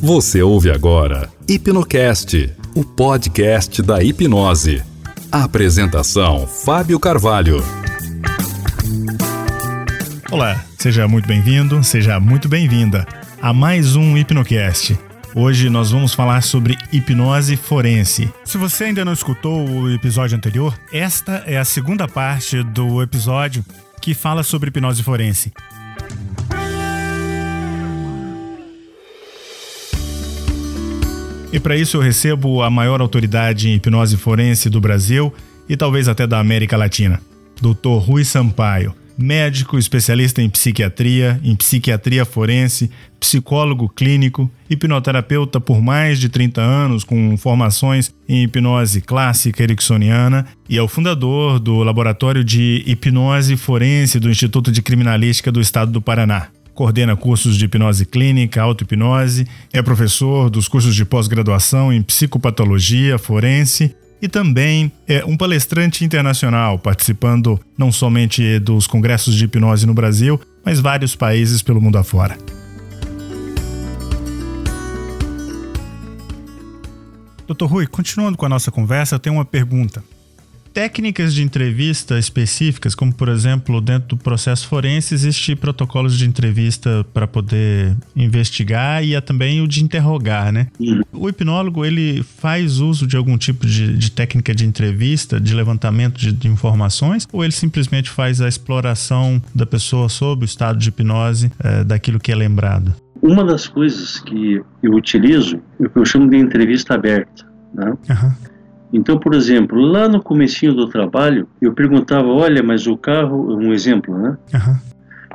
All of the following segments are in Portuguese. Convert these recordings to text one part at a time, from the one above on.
Você ouve agora Hipnocast, o podcast da hipnose. A apresentação: Fábio Carvalho. Olá, seja muito bem-vindo, seja muito bem-vinda a mais um Hipnocast. Hoje nós vamos falar sobre hipnose forense. Se você ainda não escutou o episódio anterior, esta é a segunda parte do episódio que fala sobre hipnose forense. E para isso eu recebo a maior autoridade em hipnose forense do Brasil e talvez até da América Latina, Dr. Rui Sampaio, médico especialista em psiquiatria, em psiquiatria forense, psicólogo clínico, hipnoterapeuta por mais de 30 anos com formações em hipnose clássica ericksoniana e é o fundador do Laboratório de Hipnose Forense do Instituto de Criminalística do Estado do Paraná coordena cursos de hipnose clínica, auto-hipnose, é professor dos cursos de pós-graduação em psicopatologia forense e também é um palestrante internacional, participando não somente dos congressos de hipnose no Brasil, mas vários países pelo mundo afora. Doutor Rui, continuando com a nossa conversa, eu tenho uma pergunta técnicas de entrevista específicas, como por exemplo, dentro do processo forense, existe protocolos de entrevista para poder investigar e há também o de interrogar, né? Uhum. O hipnólogo, ele faz uso de algum tipo de, de técnica de entrevista, de levantamento de, de, informações, ou ele simplesmente faz a exploração da pessoa sobre o estado de hipnose é, daquilo que é lembrado? Uma das coisas que eu utilizo é o que eu chamo de entrevista aberta, né? Uhum. Então, por exemplo, lá no comecinho do trabalho, eu perguntava, olha, mas o carro, um exemplo, né? Uhum.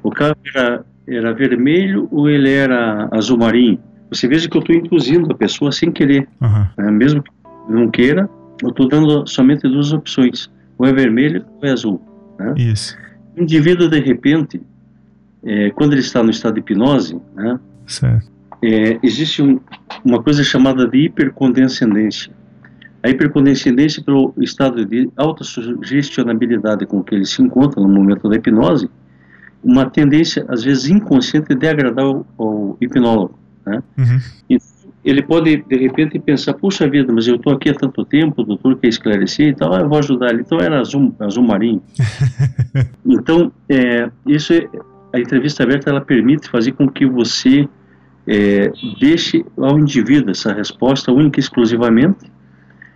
O carro era, era vermelho ou ele era azul marinho? Você veja que eu estou induzindo a pessoa sem querer. Uhum. Mesmo que não queira, eu estou dando somente duas opções, ou é vermelho ou é azul. Né? Isso. O indivíduo, de repente, é, quando ele está no estado de hipnose, né? É, existe um, uma coisa chamada de hipercondescendência. A hipercondescendência pelo estado de alta sugestionabilidade com que ele se encontra no momento da hipnose, uma tendência, às vezes inconsciente, de agradar o, o hipnólogo. Né? Uhum. E ele pode, de repente, pensar, puxa vida, mas eu estou aqui há tanto tempo, o doutor quer esclarecer e tal, ah, eu vou ajudar ele. Então era azul, azul marinho. então, é, isso é, a entrevista aberta, ela permite fazer com que você é, deixe ao indivíduo essa resposta única e exclusivamente,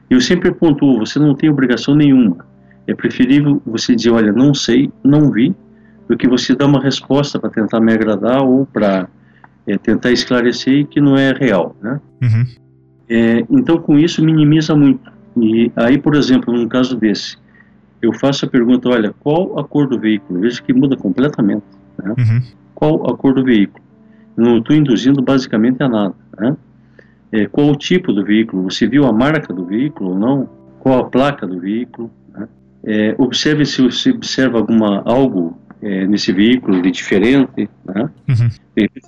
eu sempre pontuo, você não tem obrigação nenhuma. É preferível você dizer, olha, não sei, não vi, do que você dar uma resposta para tentar me agradar ou para é, tentar esclarecer que não é real, né? Uhum. É, então, com isso, minimiza muito. E aí, por exemplo, num caso desse, eu faço a pergunta, olha, qual a cor do veículo? Veja que muda completamente, né? Uhum. Qual a cor do veículo? Não estou induzindo basicamente a nada, né? É, qual o tipo do veículo, você viu a marca do veículo ou não, qual a placa do veículo, né? é, observe se você observa alguma, algo é, nesse veículo de diferente, né? Uhum.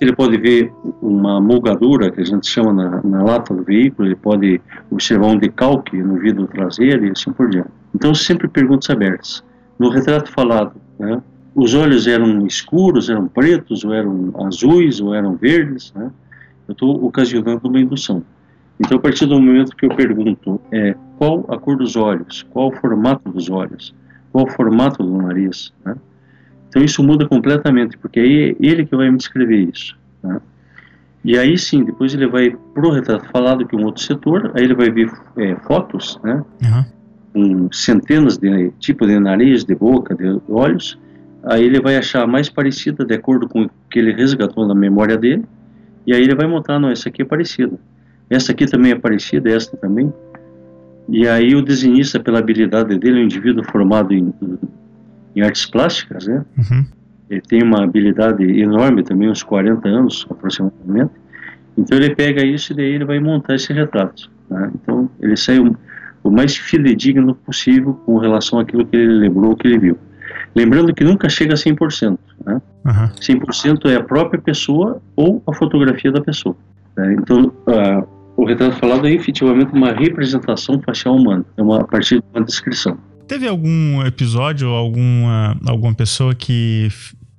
Ele pode ver uma molgadura, que a gente chama na, na, lata do veículo, ele pode observar um decalque no vidro traseiro e assim por diante. Então sempre perguntas abertas. No retrato falado, né? os olhos eram escuros, eram pretos, ou eram azuis, ou eram verdes, né? Eu estou ocasionando uma indução. Então, a partir do momento que eu pergunto é, qual a cor dos olhos, qual o formato dos olhos, qual o formato do nariz, né? então isso muda completamente, porque aí é ele que vai me descrever isso. Né? E aí sim, depois ele vai para o retrato falado, que é um outro setor, aí ele vai ver é, fotos, né? Uhum. com centenas de tipos de nariz, de boca, de olhos, aí ele vai achar a mais parecida de acordo com o que ele resgatou na memória dele, e aí ele vai montar, não, essa aqui é parecida. Essa aqui também é parecida, esta também. E aí o desenhista, pela habilidade dele, é um indivíduo formado em, em artes plásticas, né? Uhum. Ele tem uma habilidade enorme também, uns 40 anos aproximadamente. Então ele pega isso e daí ele vai montar esse retrato. Né? Então ele sai o, o mais fidedigno possível com relação àquilo que ele lembrou, que ele viu. Lembrando que nunca chega a 100%. Né? Uhum. 100% é a própria pessoa ou a fotografia da pessoa. Né? Então, uh, o retrato falado é efetivamente uma representação facial humana, é uma, a partir de uma descrição. Teve algum episódio ou alguma, alguma pessoa que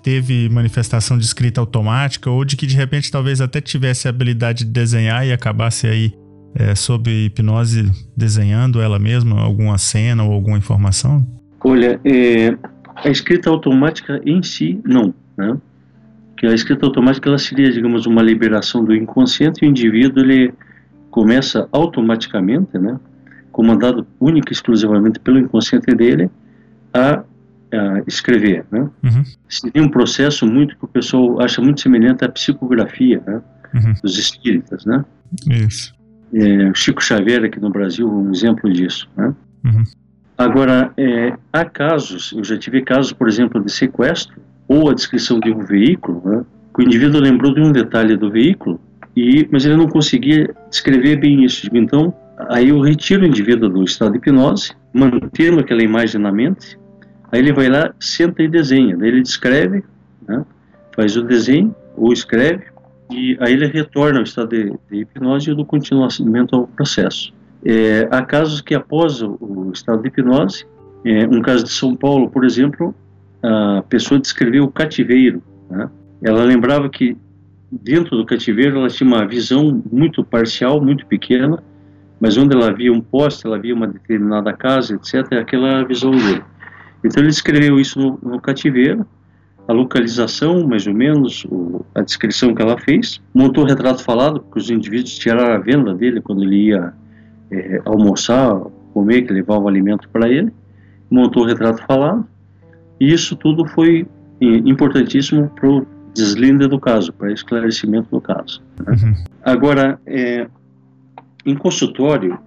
teve manifestação de escrita automática ou de que de repente talvez até tivesse a habilidade de desenhar e acabasse aí é, sob hipnose desenhando ela mesma alguma cena ou alguma informação? Olha, é, a escrita automática em si, não, né? Que a escrita automática ela seria, digamos, uma liberação do inconsciente e o indivíduo ele começa automaticamente, né? Comandado única e exclusivamente pelo inconsciente dele a uh, escrever, né? Uhum. Seria um processo muito que o pessoal acha muito semelhante à psicografia, né? Uhum. Dos espíritas, né? Isso. É, Chico Xavier aqui no Brasil um exemplo disso, né? Uhum. Agora, é, há casos, eu já tive casos, por exemplo, de sequestro ou a descrição de um veículo, né? Que o indivíduo lembrou de um detalhe do veículo e, mas ele não conseguia descrever bem isso. Então, aí eu retiro o indivíduo do estado de hipnose, mantendo aquela imagem na mente, Aí ele vai lá, senta e desenha. Daí ele descreve, né, faz o desenho ou escreve, e aí ele retorna ao estado de, de hipnose e do continuamento ao processo. É, há casos que após o, estado de hipnose, é, um caso de São Paulo, por exemplo, a pessoa descreveu o cativeiro. Né? Ela lembrava que dentro do cativeiro ela tinha uma visão muito parcial, muito pequena, mas onde ela via um poste, ela via uma determinada casa, etc., aquela visão dele. Então ele escreveu isso no, no cativeiro, a localização, mais ou menos, o, a descrição que ela fez, montou o retrato falado, porque os indivíduos tiraram a venda dele quando ele ia é, almoçar, comer, que levava o alimento para ele, montou o retrato falado, e isso tudo foi é, importantíssimo para o deslinde do caso, para esclarecimento do caso. Né? Uhum. Agora, é, em consultório,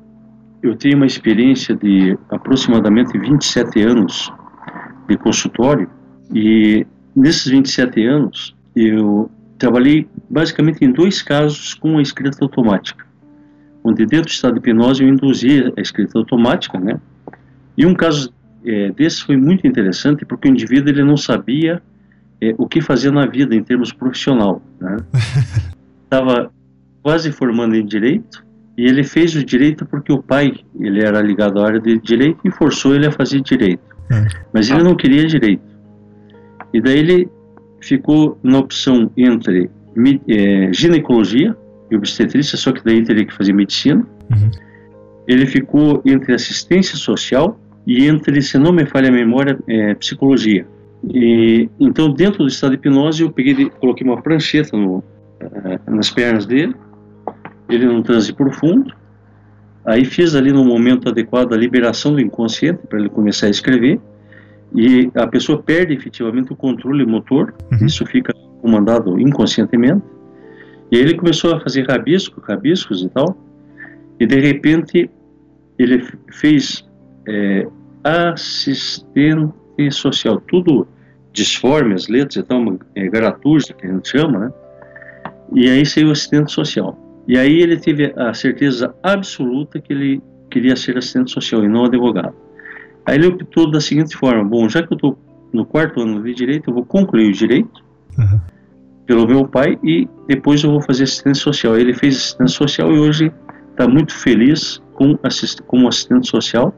eu tenho uma experiência de aproximadamente 27 anos de consultório e nesses 27 anos eu trabalhei basicamente em dois casos com a escrita automática, onde dentro do estado de hipnose eu induzia a escrita automática, né? E um caso é, desse foi muito interessante porque o indivíduo ele não sabia é, o que fazer na vida em termos profissional, né? Estava quase formando em direito e ele fez o direito porque o pai ele era ligado à área de direito e forçou ele a fazer direito. É. Mas ele não queria direito. E daí ele ficou na opção entre é, ginecologia e obstetrícia, só que daí teria que fazer medicina. Uhum. Ele ficou entre assistência social e entre, se não me falha a memória, é, psicologia. E, então, dentro do estado de hipnose, eu peguei, coloquei uma prancheta no, é, nas pernas dele, ele num transe profundo, Aí fiz ali no momento adequado a liberação do inconsciente para ele começar a escrever e a pessoa perde efetivamente o controle motor, uhum. isso fica comandado inconscientemente. E aí ele começou a fazer rabisco, rabiscos e tal, e de repente ele fez é, assistente social, tudo disforme, as letras e tal, é, gratuito, que a gente chama, né? E aí saiu assistente social. E aí ele teve a certeza absoluta que ele queria ser assistente social e não advogado. Aí ele optou da seguinte forma: bom, já que eu estou no quarto ano de direito, eu vou concluir o direito uhum. Pelo meu pai e depois eu vou fazer assistente social. Ele fez assistente social e hoje está muito feliz com assist como assistente social,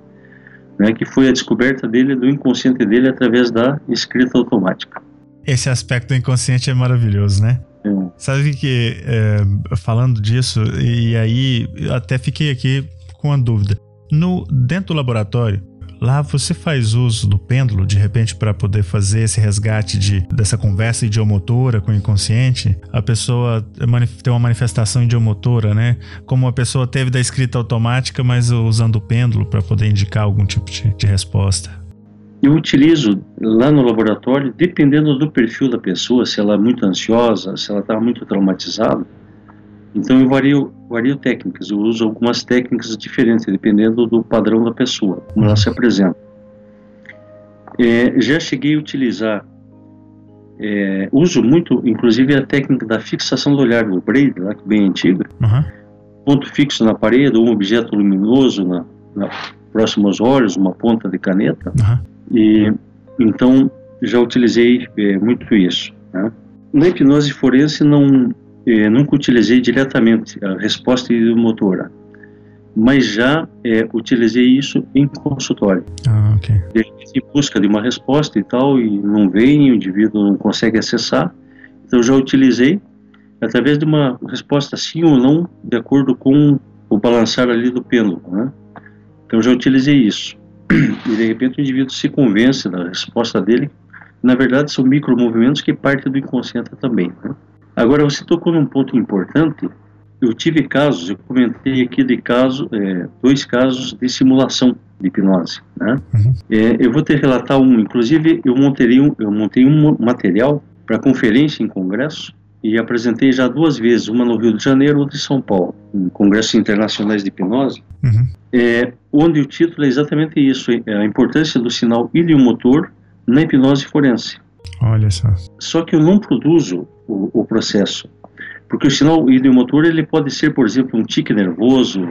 né, que foi a descoberta dele do inconsciente dele através da escrita automática. Esse aspecto do inconsciente é maravilhoso, né? Sabe que, é, falando disso, e aí até fiquei aqui com a dúvida. No, dentro do laboratório, lá você faz uso do pêndulo, de repente, para poder fazer esse resgate de, dessa conversa idiomotora com o inconsciente? A pessoa tem uma manifestação idiomotora, né? Como a pessoa teve da escrita automática, mas usando o pêndulo para poder indicar algum tipo de, de resposta eu utilizo lá no laboratório, dependendo do perfil da pessoa, se ela é muito ansiosa, se ela está muito traumatizada, então eu vario, vario técnicas, eu uso algumas técnicas diferentes, dependendo do padrão da pessoa, como ela se apresenta. É, já cheguei a utilizar, é, uso muito, inclusive a técnica da fixação do olhar do Braid, lá, é bem antiga, uhum. ponto fixo na parede, ou um objeto luminoso na, na, próximo aos olhos, uma ponta de caneta, uhum e então já utilizei é, muito isso. Né? Na hipnose forense não é, nunca utilizei diretamente a resposta motora. mas já é, utilizei isso em consultório. Ah. Em busca de uma resposta e tal, e não vem, o indivíduo não consegue acessar, então já utilizei através de uma resposta sim ou não, de acordo com o balançar ali do pêndulo, né? Então já utilizei isso. E de repente o indivíduo se convence da resposta dele. Na verdade, são micromovimentos que partem do inconsciente também. Né? Agora, você tocou num ponto importante. Eu tive casos, eu comentei aqui de caso, é, dois casos de simulação de hipnose. Né? Uhum. É, eu vou te relatar um, inclusive eu montei um, eu montei um material para conferência em congresso e apresentei já duas vezes, uma no Rio de Janeiro, outra em São Paulo, em congressos internacionais de hipnose, uhum. é, onde o título é exatamente isso, é a importância do sinal iliomotor na hipnose forense. Olha só. Só que eu não produzo o, o processo, porque o sinal iliomotor ele pode ser, por exemplo, um tique nervoso,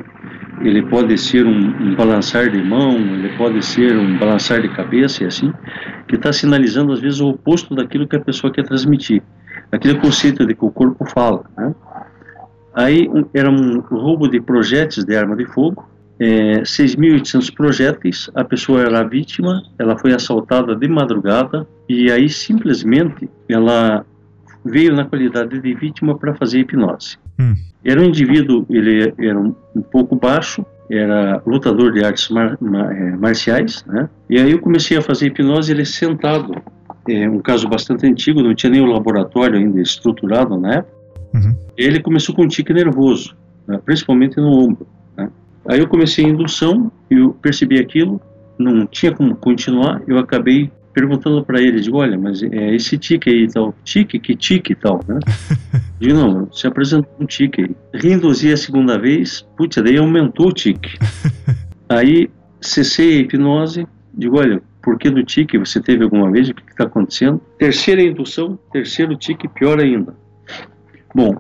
ele pode ser um, um balançar de mão, ele pode ser um balançar de cabeça e assim, que está sinalizando às vezes o oposto daquilo que a pessoa quer transmitir aquele conceito de que o corpo fala. Né? Aí um, era um roubo de projéteis de arma de fogo, é, 6.800 projéteis, a pessoa era a vítima, ela foi assaltada de madrugada e aí simplesmente ela veio na qualidade de vítima para fazer hipnose. Hum. Era um indivíduo, ele era um, um pouco baixo, era lutador de artes mar, mar, é, marciais, né? E aí eu comecei a fazer hipnose ele sentado é um caso bastante antigo, não tinha nem o laboratório ainda estruturado na época. Uhum. Ele começou com um tique nervoso, né, principalmente no ombro. Né. Aí eu comecei a indução, eu percebi aquilo, não tinha como continuar, eu acabei perguntando para ele, digo, olha, mas é esse tique aí tal, tique, que tique e tal, né? digo, não, se apresentou um tique aí. Reinduzi a segunda vez, putz, daí aumentou o tique. aí cessei a hipnose, digo, olha, porquê do tique você teve alguma vez, o que está acontecendo. Terceira indução, terceiro tique, pior ainda. Bom,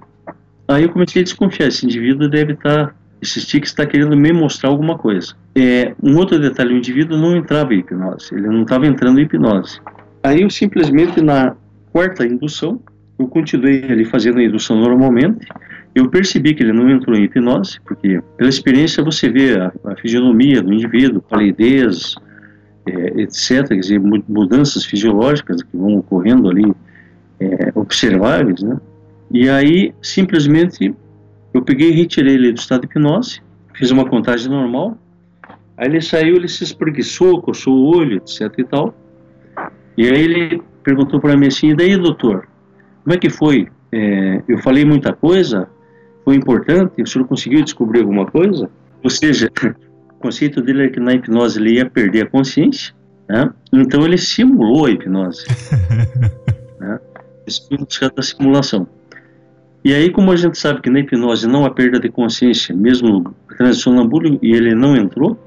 aí eu comecei a desconfiar, esse indivíduo deve estar, tá, esse tique está querendo me mostrar alguma coisa. É, um outro detalhe, o indivíduo não entrava em hipnose, ele não estava entrando em hipnose. Aí eu simplesmente na quarta indução, eu continuei ali fazendo a indução normalmente, eu percebi que ele não entrou em hipnose, porque pela experiência você vê a, a fisionomia do indivíduo, palidez, é, etc., quer dizer, mudanças fisiológicas que vão ocorrendo ali, é, observáveis, né? E aí, simplesmente, eu peguei e retirei ele do estado de hipnose, fiz uma contagem normal, aí ele saiu, ele se espreguiçou, coçou o olho, etc e tal, e aí ele perguntou para mim assim, e daí, doutor, como é que foi? É, eu falei muita coisa, foi importante, o senhor conseguiu descobrir alguma coisa? Ou seja, conceito dele é que na hipnose ele ia perder a consciência, né? então ele simulou a hipnose. né? Isso é da simulação. E aí, como a gente sabe que na hipnose não há perda de consciência, mesmo sonambúlico, e ele não entrou,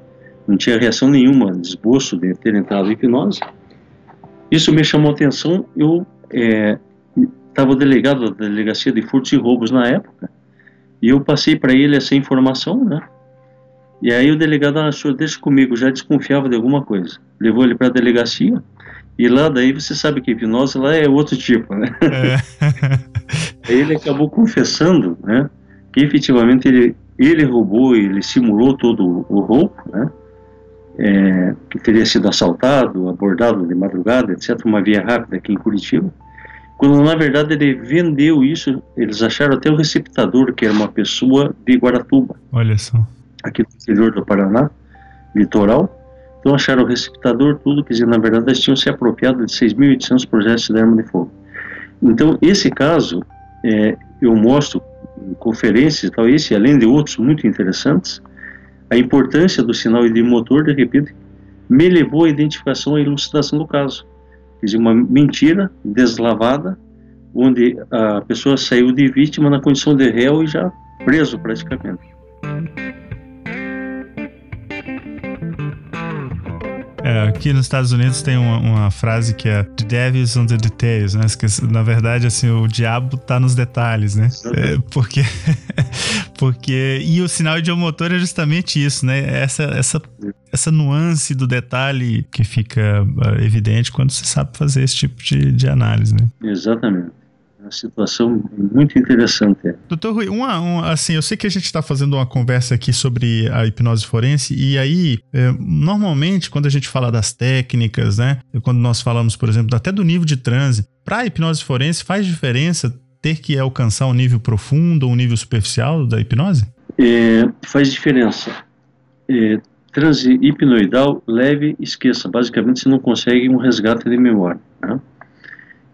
não tinha reação nenhuma, desboço de ter entrado em hipnose, isso me chamou a atenção. Eu estava é, delegado da delegacia de furtos e roubos na época, e eu passei para ele essa informação, né? E aí o delegado achou, deixa comigo, já desconfiava de alguma coisa. Levou ele para a delegacia, e lá daí você sabe que hipnose lá é outro tipo, né? É. ele acabou confessando, né, que efetivamente ele, ele roubou, ele simulou todo o roubo, né, é, que teria sido assaltado, abordado de madrugada, etc., uma via rápida aqui em Curitiba, quando na verdade ele vendeu isso, eles acharam até o receptador, que era uma pessoa de Guaratuba. Olha só aqui no interior do Paraná, litoral. Então acharam o receptador, tudo, quer dizer, na verdade eles tinham se apropriado de 6.800 projetos de arma de fogo. Então, esse caso, é, eu mostro em conferências e tal, esse, além de outros muito interessantes, a importância do sinal de motor, de repente, me levou à identificação e elucidação do caso. Quer dizer, uma mentira deslavada, onde a pessoa saiu de vítima na condição de réu e já preso praticamente. É, aqui nos Estados Unidos tem uma, uma, frase que é The devil is on the details, né? Que, na verdade, assim, o diabo tá nos detalhes, né? É, porque, porque... E o sinal idiomotor é justamente isso, né? Essa, essa, essa nuance do detalhe que fica uh, evidente quando você sabe fazer esse tipo de, de análise, né? Exatamente. A situação muito interessante. Doutor Rui, uma, uma, assim, eu sei que a gente está fazendo uma conversa aqui sobre a hipnose forense e aí, é, normalmente, quando a gente fala das técnicas, né, quando nós falamos, por exemplo, até do nível de transe, para a hipnose forense faz diferença ter que alcançar um nível profundo ou um nível superficial da hipnose? É, faz diferença. É, transe hipnoidal leve, esqueça. Basicamente, você não consegue um resgate de memória. Né?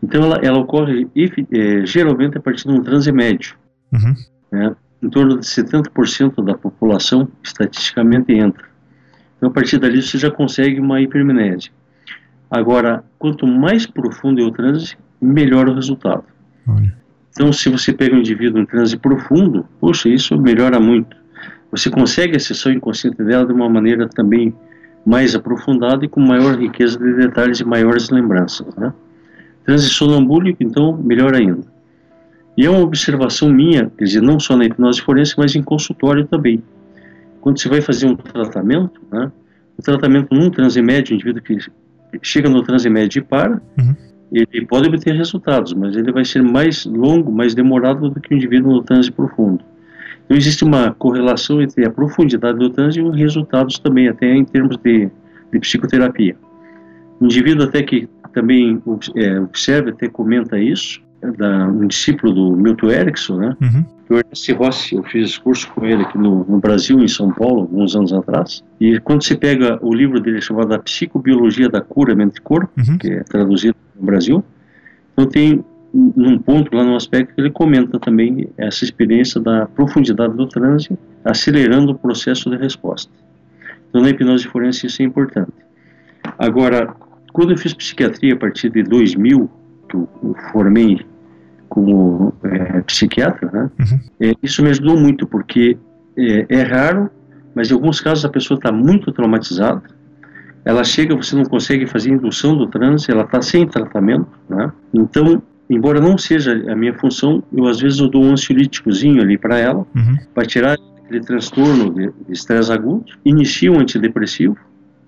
Então, ela, ela ocorre é, geralmente a partir de um transe médio. Uhum. Né? Em torno de 70% da população, estatisticamente, entra. Então, a partir dali, você já consegue uma hipermnésia. Agora, quanto mais profundo é o transe, melhor o resultado. Olha. Então, se você pega um indivíduo em transe profundo, poxa, isso melhora muito. Você consegue acessar o inconsciente dela de uma maneira também mais aprofundada e com maior riqueza de detalhes e maiores lembranças. Né? Transe sonambúlico, então, melhor ainda. E é uma observação minha, quer dizer, não só na hipnose forense, mas em consultório também. Quando você vai fazer um tratamento, né, o tratamento num transe médio, o indivíduo que chega no transe médio e para, uhum. ele pode obter resultados, mas ele vai ser mais longo, mais demorado do que o indivíduo no transe profundo. Então existe uma correlação entre a profundidade do transe e os resultados também, até em termos de, de psicoterapia. O indivíduo até que também é, observa, até comenta isso, é da, um discípulo do Milton Erickson, né? Uhum. O Ernest Rossi, eu fiz curso com ele aqui no, no, Brasil, em São Paulo, alguns anos atrás. E quando você pega o livro dele chamado A Psicobiologia da Cura Mente-Corpo, uhum. que é traduzido no Brasil, então tem num ponto lá no aspecto que ele comenta também essa experiência da profundidade do transe acelerando o processo de resposta. Então na hipnose forense isso é importante. Agora, quando eu fiz psiquiatria a partir de 2000, que eu formei como é, psiquiatra, né, uhum. é, isso me ajudou muito, porque é, é raro, mas em alguns casos a pessoa está muito traumatizada, ela chega, você não consegue fazer indução do transe, ela está sem tratamento, né? Então, embora não seja a minha função, eu às vezes eu dou um ansiolíticozinho ali para ela, uhum. para tirar aquele transtorno de estresse agudo, inicia um antidepressivo,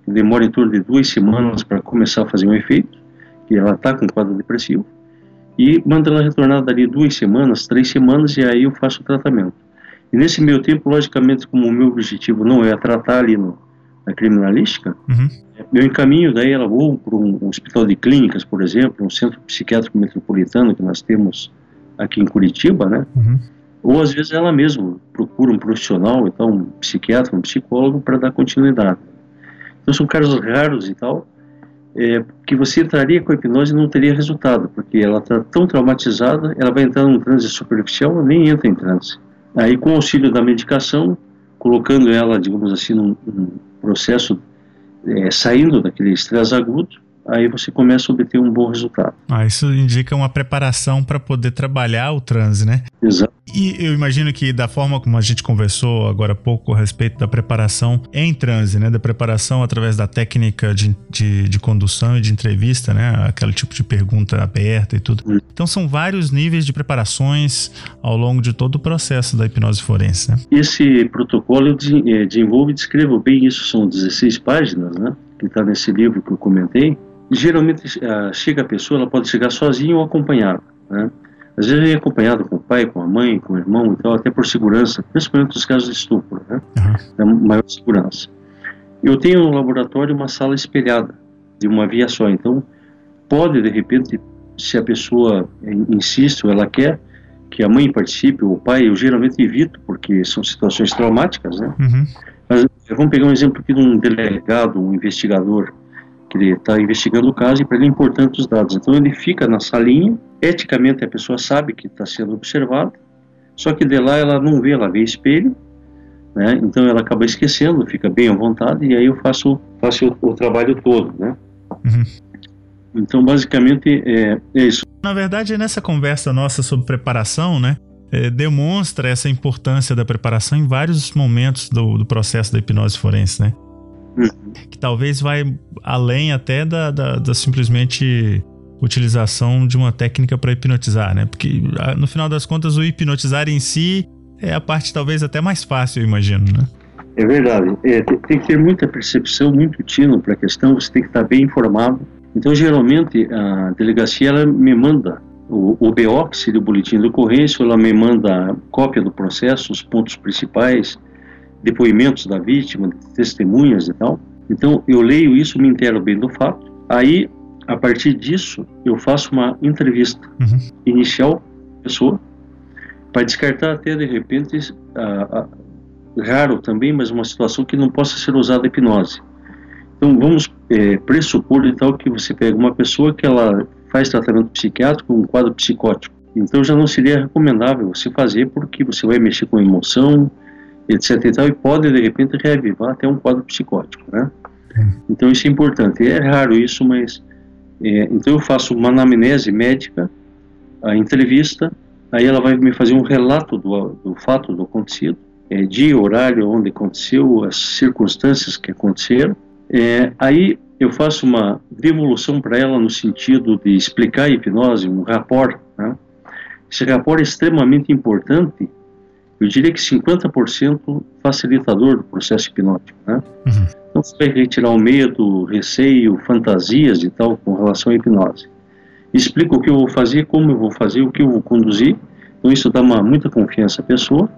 demora em torno de duas semanas para começar a fazer um efeito, que ela está com quadro depressivo, e manda ela retornar dali duas semanas, três semanas, e aí eu faço o tratamento. E nesse meio tempo, logicamente, como o meu objetivo não é tratar ali no, na criminalística, uhum. eu encaminho daí ela ou para um hospital de clínicas, por exemplo, um centro psiquiátrico metropolitano que nós temos aqui em Curitiba, né? Uhum. Ou às vezes ela mesma procura um profissional, então um psiquiatra, um psicólogo para dar continuidade. Então são casos raros e tal, é, que você entraria com a hipnose e não teria resultado, porque ela está tão traumatizada, ela vai entrar num transe superficial, nem entra em transe. Aí, com o auxílio da medicação, colocando ela, digamos assim, num, num processo é, saindo daquele estresse agudo, aí você começa a obter um bom resultado. Ah, isso indica uma preparação para poder trabalhar o transe, né? Exato. E eu imagino que da forma como a gente conversou agora há pouco a respeito da preparação em transe, né? Da preparação através da técnica de, de, de condução e de entrevista, né? Aquele tipo de pergunta aberta e tudo. Hum. Então são vários níveis de preparações ao longo de todo o processo da hipnose forense, né? Esse protocolo eu eh, desenvolvo e descrevo bem isso, são 16 páginas, né? Que está nesse livro que eu comentei geralmente uh, chega a pessoa, ela pode chegar sozinha ou acompanhada, né? Às vezes vem acompanhado com o pai, com a mãe, com o irmão e tal, até por segurança, principalmente nos casos de estupro, né? Uhum. maior segurança. Eu tenho no laboratório uma sala espelhada, de uma via só, então pode, de repente, se a pessoa insiste ou ela quer, que a mãe participe, ou o pai, eu geralmente evito, porque são situações traumáticas, né? Uhum. Mas vamos pegar um exemplo aqui de um delegado, um investigador, ele está investigando o caso e para ele é importante os dados. Então ele fica na salinha, eticamente a pessoa sabe que está sendo observada, só que de lá ela não vê, ela vê espelho, né? Então ela acaba esquecendo, fica bem à vontade e aí eu faço, faço o, o trabalho todo, né? Uhum. Então basicamente é, é, isso. Na verdade, nessa conversa nossa sobre preparação, né? É, demonstra essa importância da preparação em vários momentos do, do processo da hipnose forense, né? Uhum. Que talvez vai além até da, da, da simplesmente utilização de uma técnica para hipnotizar, né? Porque no final das contas o hipnotizar em si é a parte talvez até mais fácil, eu imagino, né? É verdade. É, tem, tem, que ter muita percepção, muito tino para a questão. Você tem que estar bem informado. Então, geralmente a delegacia ela me manda o, o BO, que seria o boletim de ocorrência, ela me manda cópia do processo, os pontos principais, depoimentos da vítima, testemunhas e tal. Então, eu leio isso, me entero bem do fato. Aí, a partir disso, eu faço uma entrevista uhum. inicial, pessoa, para descartar até, de repente, a, a, raro também, mas uma situação que não possa ser usada hipnose. Então, vamos é, pressupor, então, que você pega uma pessoa que ela faz tratamento psiquiátrico um quadro psicótico. Então, já não seria recomendável você fazer, porque você vai mexer com emoção, etc e tal, e pode de repente reavivar até um quadro psicótico, né? Então isso é importante. É raro isso, mas é, então eu faço uma anamnese médica, a entrevista, aí ela vai me fazer um relato do, do fato do acontecido, é, dia, horário, onde aconteceu, as circunstâncias que aconteceram. É, aí eu faço uma devolução para ela no sentido de explicar a hipnose, um rapport. Né? Esse rapport é extremamente importante eu diria que 50% facilitador do processo hipnótico, né? Uhum. Então você vai retirar o medo, receio, fantasias e tal com relação à hipnose. Explica o que eu vou fazer, como eu vou fazer, o que eu vou conduzir. Então isso dá uma, muita confiança à pessoa.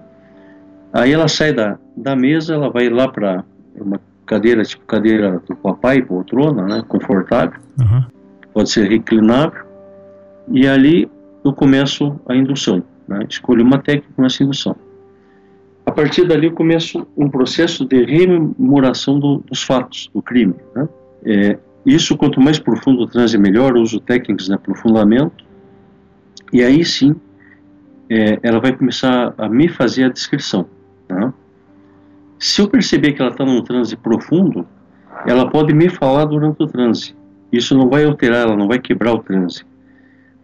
Aí ela sai da, da mesa, ela vai lá para uma cadeira, tipo cadeira do papai, poltrona, né? Confortável. Uhum. Pode ser reclinável. E ali eu começo a indução. Né? Escolho uma técnica, começo a indução. A partir dali eu começo um processo de rememoração do, dos fatos, do crime. Né? É, isso, quanto mais profundo o transe, melhor. Uso técnicas de aprofundamento. E aí sim, é, ela vai começar a me fazer a descrição. Né? Se eu perceber que ela está num transe profundo, ela pode me falar durante o transe. Isso não vai alterar, ela não vai quebrar o transe.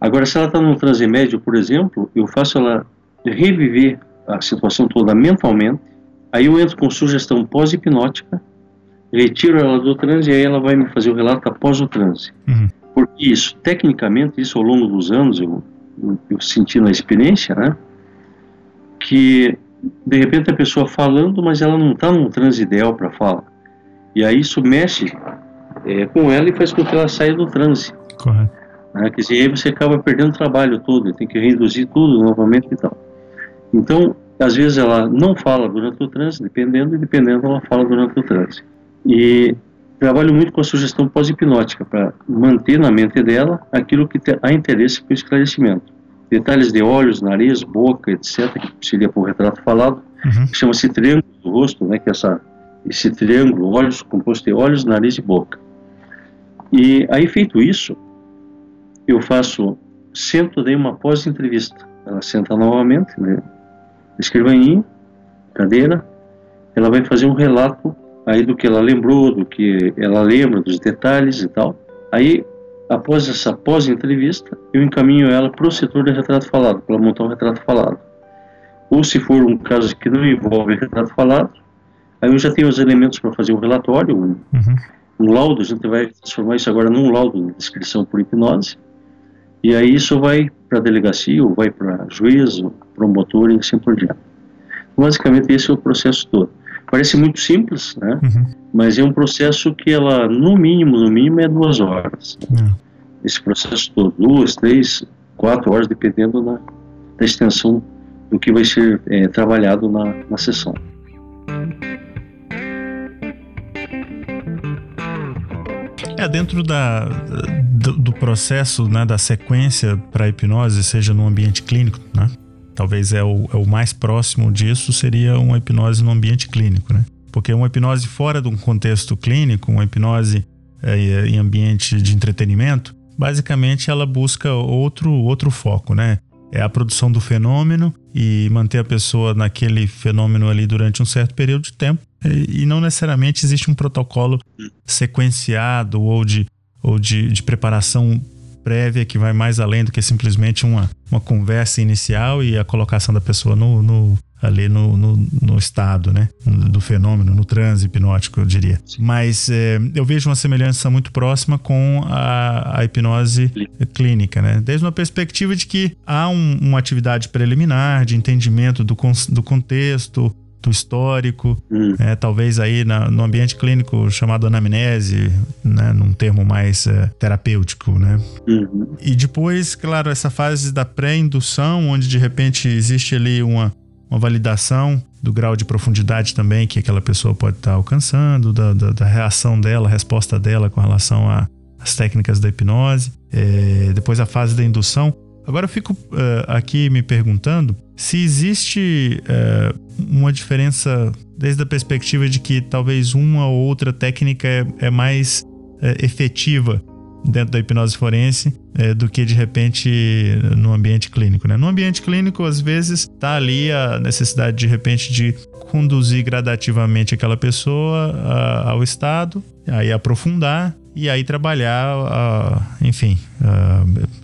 Agora, se ela está num transe médio, por exemplo, eu faço ela reviver a situação toda mentalmente, aí eu entro com sugestão pós-hipnótica, retiro ela do transe e aí ela vai me fazer o relato após o transe. Uhum. Porque isso, tecnicamente, isso ao longo dos anos eu, eu, eu senti na experiência, né, que de repente a pessoa falando, mas ela não está num transe ideal para falar. E aí isso mexe é, com ela e faz com que ela saia do transe. Correto. Né? Quer dizer, aí você acaba perdendo o trabalho todo, tem que reduzir tudo novamente e tal. Então, às vezes ela não fala durante o trânsito, dependendo, e dependendo ela fala durante o trânsito. E trabalho muito com a sugestão pós-hipnótica, para manter na mente dela aquilo que há interesse para o esclarecimento. Detalhes de olhos, nariz, boca, etc., que seria por retrato falado, uhum. chama-se triângulo do rosto, né, que é essa, esse triângulo, olhos, composto de olhos, nariz e boca. E aí, feito isso, eu faço, sento, dei uma pós-entrevista. Ela senta novamente, né, escrivaninha, cadeira, ela vai fazer um relato aí do que ela lembrou, do que ela lembra, dos detalhes e tal. Aí, após essa pós-entrevista, eu encaminho ela para o setor de retrato falado, para montar um retrato falado. Ou se for um caso que não envolve retrato falado, aí eu já tenho os elementos para fazer um relatório, um, uhum. um laudo, a gente vai transformar isso agora num laudo de descrição por hipnose, e aí isso vai para a delegacia, ou vai para juízo, promotor e assim por diante. Basicamente esse é o processo todo. Parece muito simples, né? Uhum. Mas é um processo que ela, no mínimo, no mínimo, é duas horas. Uhum. Esse processo todo, duas, três, quatro horas, dependendo da, da extensão do que vai ser é, trabalhado na, na sessão. É, dentro da, do, do processo, né, da sequência para hipnose, seja no ambiente clínico, né? Talvez é o, é o mais próximo disso seria uma hipnose no ambiente clínico, né? Porque uma hipnose fora de um contexto clínico, uma hipnose é, em ambiente de entretenimento, basicamente ela busca outro, outro foco, né? É a produção do fenômeno e manter a pessoa naquele fenômeno ali durante um certo período de tempo. E não necessariamente existe um protocolo sequenciado ou de, ou de, de preparação prévia que vai mais além do que simplesmente uma, uma conversa inicial e a colocação da pessoa no, no ali no, no, no, estado, né? Do fenômeno, no transe hipnótico, eu diria. Mas é, eu vejo uma semelhança muito próxima com a, a hipnose clínica, né? Desde uma perspectiva de que há um, uma atividade preliminar de entendimento do, do contexto, do histórico, hum. é, talvez aí na, no ambiente clínico chamado anamnese, né, num termo mais é, terapêutico, né? Uhum. E depois, claro, essa fase da pré-indução, onde de repente existe ali uma, uma validação do grau de profundidade também que aquela pessoa pode estar alcançando, da, da, da reação dela, a resposta dela com relação às técnicas da hipnose. É, depois a fase da indução. Agora eu fico uh, aqui me perguntando se existe uh, uma diferença desde a perspectiva de que talvez uma ou outra técnica é, é mais uh, efetiva dentro da hipnose forense é, do que de repente no ambiente clínico. Né? No ambiente clínico, às vezes, está ali a necessidade de repente de conduzir gradativamente aquela pessoa a, ao estado, aí aprofundar e aí trabalhar, uh, enfim,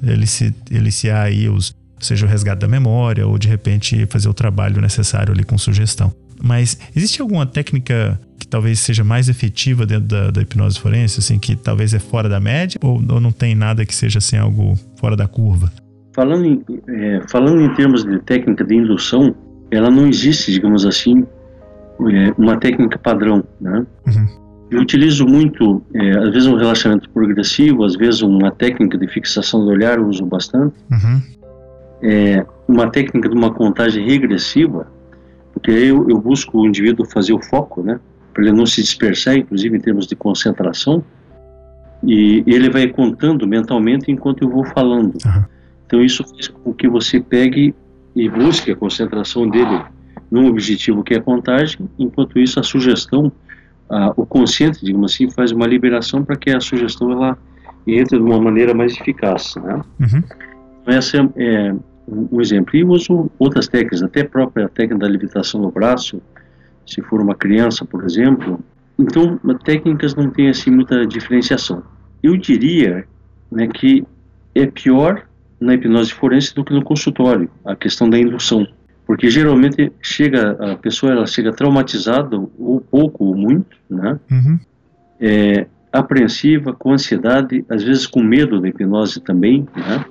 elici, eliciar aí os, seja o resgate da memória ou de repente fazer o trabalho necessário ali com sugestão. Mas existe alguma técnica talvez seja mais efetiva dentro da, da hipnose forense, assim, que talvez é fora da média ou, ou, não tem nada que seja assim algo fora da curva? Falando em, é, falando em termos de técnica de indução, ela não existe, digamos assim, é, uma técnica padrão, né? Uhum. Eu utilizo muito, é, às vezes um relaxamento progressivo, às vezes uma técnica de fixação do olhar, eu uso bastante. Uhum. É, uma técnica de uma contagem regressiva, porque eu, eu busco o indivíduo fazer o foco, né? Para ele não se dispersar, inclusive em termos de concentração. E ele vai contando mentalmente enquanto eu vou falando. Uhum. Então isso faz com que você pegue e busque a concentração dele num objetivo que é a contagem, enquanto isso a sugestão ah, o consciente, digamos assim, faz uma liberação para que a sugestão ela entre de uma maneira mais eficaz. Né? Uhum. Então, essa é, é, um exemplo. E uso outras técnicas, até a própria técnica da levitação no braço, se for uma criança, por exemplo. Então, técnicas não têm assim muita diferenciação. Eu diria né, que é pior na hipnose forense do que no consultório, a questão da indução porque geralmente chega a pessoa ela chega traumatizada ou pouco ou muito, né? Uhum. É, apreensiva, com ansiedade, às vezes com medo da hipnose também, né?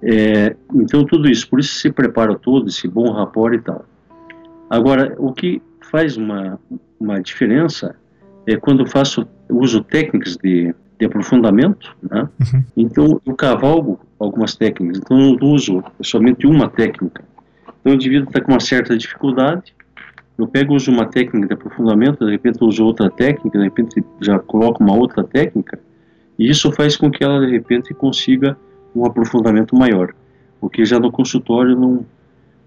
É, então tudo isso, por isso se prepara todo esse bom rapport e tal. Agora, o que faz uma uma diferença é quando eu faço uso técnicas de, de aprofundamento, né? Uhum. Então eu cavalgo algumas técnicas. Então eu não uso somente uma técnica então o indivíduo está com uma certa dificuldade, eu pego uso uma técnica de aprofundamento, de repente uso outra técnica, de repente já coloco uma outra técnica, e isso faz com que ela de repente consiga um aprofundamento maior, porque já no consultório não,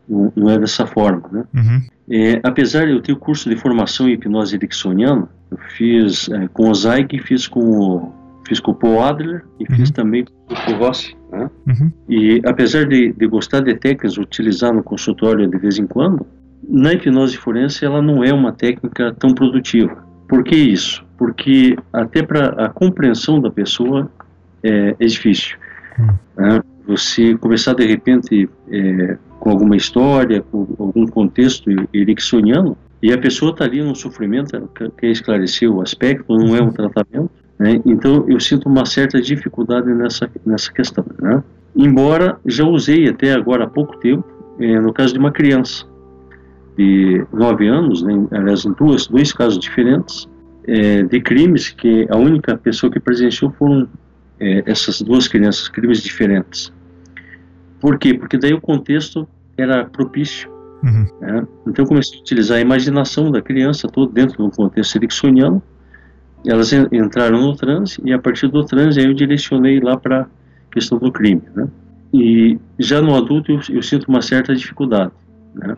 não, não é dessa forma, né? Uhum. É, apesar de eu ter o curso de formação em hipnose ericksoniana, eu fiz é, com o Zeig, fiz com o fiz com o Paul Adler e uhum. fiz também com o Rossi. Né? Uhum. E apesar de, de gostar de técnicas, utilizar no consultório de vez em quando, na hipnose forense ela não é uma técnica tão produtiva. Por que isso? Porque até para a compreensão da pessoa é, é difícil. Uhum. Né? Você começar de repente é, com alguma história, com algum contexto ericksoniano, e a pessoa está ali no sofrimento, quer esclarecer o aspecto, não é um tratamento, né? Então eu sinto uma certa dificuldade nessa, nessa questão. Né? Embora já usei até agora há pouco tempo, é, no caso de uma criança de 9 anos, né, aliás, em duas, dois casos diferentes, é, de crimes que a única pessoa que presenciou foram é, essas duas crianças, crimes diferentes. Por quê? Porque daí o contexto era propício. Uhum. Né? Então eu comecei a utilizar a imaginação da criança todo dentro do contexto ericksoniano elas entraram no transe e a partir do transe eu direcionei lá para a questão do crime, né? E já no adulto eu, eu sinto uma certa dificuldade, né?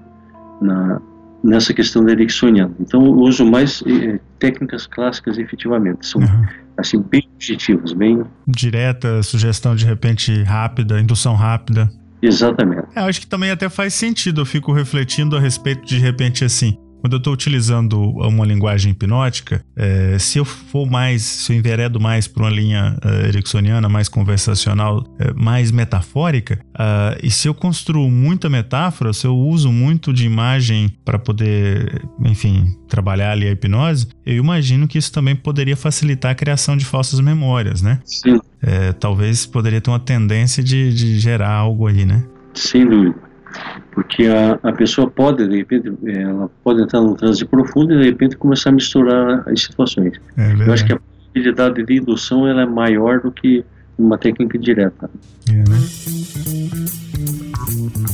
Na, nessa questão da ericksoniana. Então eu uso mais eh, técnicas clássicas efetivamente, são uhum. Assim bem objetivas, bem direta, sugestão de repente rápida, indução rápida. Exatamente. É, acho que também até faz sentido. Eu fico refletindo a respeito de, de repente assim, quando eu estou utilizando uma linguagem hipnótica, é, se eu for mais, se eu enveredo mais para uma linha uh, ericksoniana, mais conversacional, é, mais metafórica, uh, e se eu construo muita metáfora, se eu uso muito de imagem para poder, enfim, trabalhar ali a hipnose, eu imagino que isso também poderia facilitar a criação de falsas memórias, né? Sim. É, talvez poderia ter uma tendência de, de gerar algo aí, né? Sem dúvida. Porque a, a pessoa pode, de repente, ela pode entrar num transe profundo e de repente começar a misturar as situações. É Eu acho que a possibilidade de indução ela é maior do que uma técnica direta. É, né?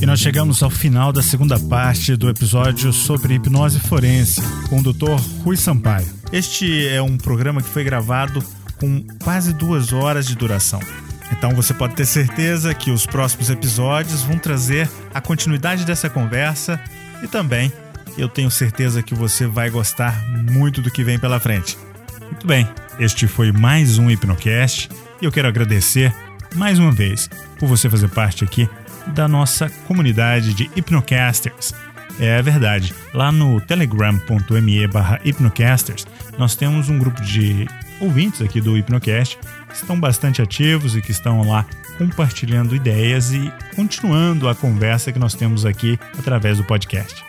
E nós chegamos ao final da segunda parte do episódio sobre hipnose forense com o Dr. Rui Sampaio. Este é um programa que foi gravado com quase duas horas de duração. Então você pode ter certeza que os próximos episódios vão trazer a continuidade dessa conversa e também eu tenho certeza que você vai gostar muito do que vem pela frente. Muito bem, este foi mais um Hipnocast e eu quero agradecer mais uma vez por você fazer parte aqui da nossa comunidade de Hipnocasters. É verdade, lá no telegram.me barra Hipnocasters nós temos um grupo de ouvintes aqui do Hipnocast que estão bastante ativos e que estão lá compartilhando ideias e continuando a conversa que nós temos aqui através do podcast.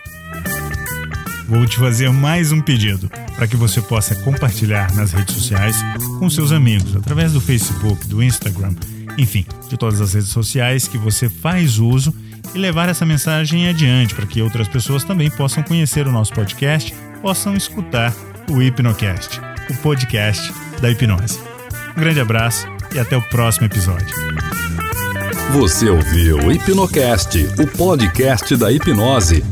Vou te fazer mais um pedido para que você possa compartilhar nas redes sociais com seus amigos, através do Facebook, do Instagram enfim, de todas as redes sociais que você faz uso e levar essa mensagem adiante para que outras pessoas também possam conhecer o nosso podcast, possam escutar o Hipnocast, o podcast da hipnose. Um grande abraço e até o próximo episódio. Você ouviu o Hipnocast, o podcast da hipnose.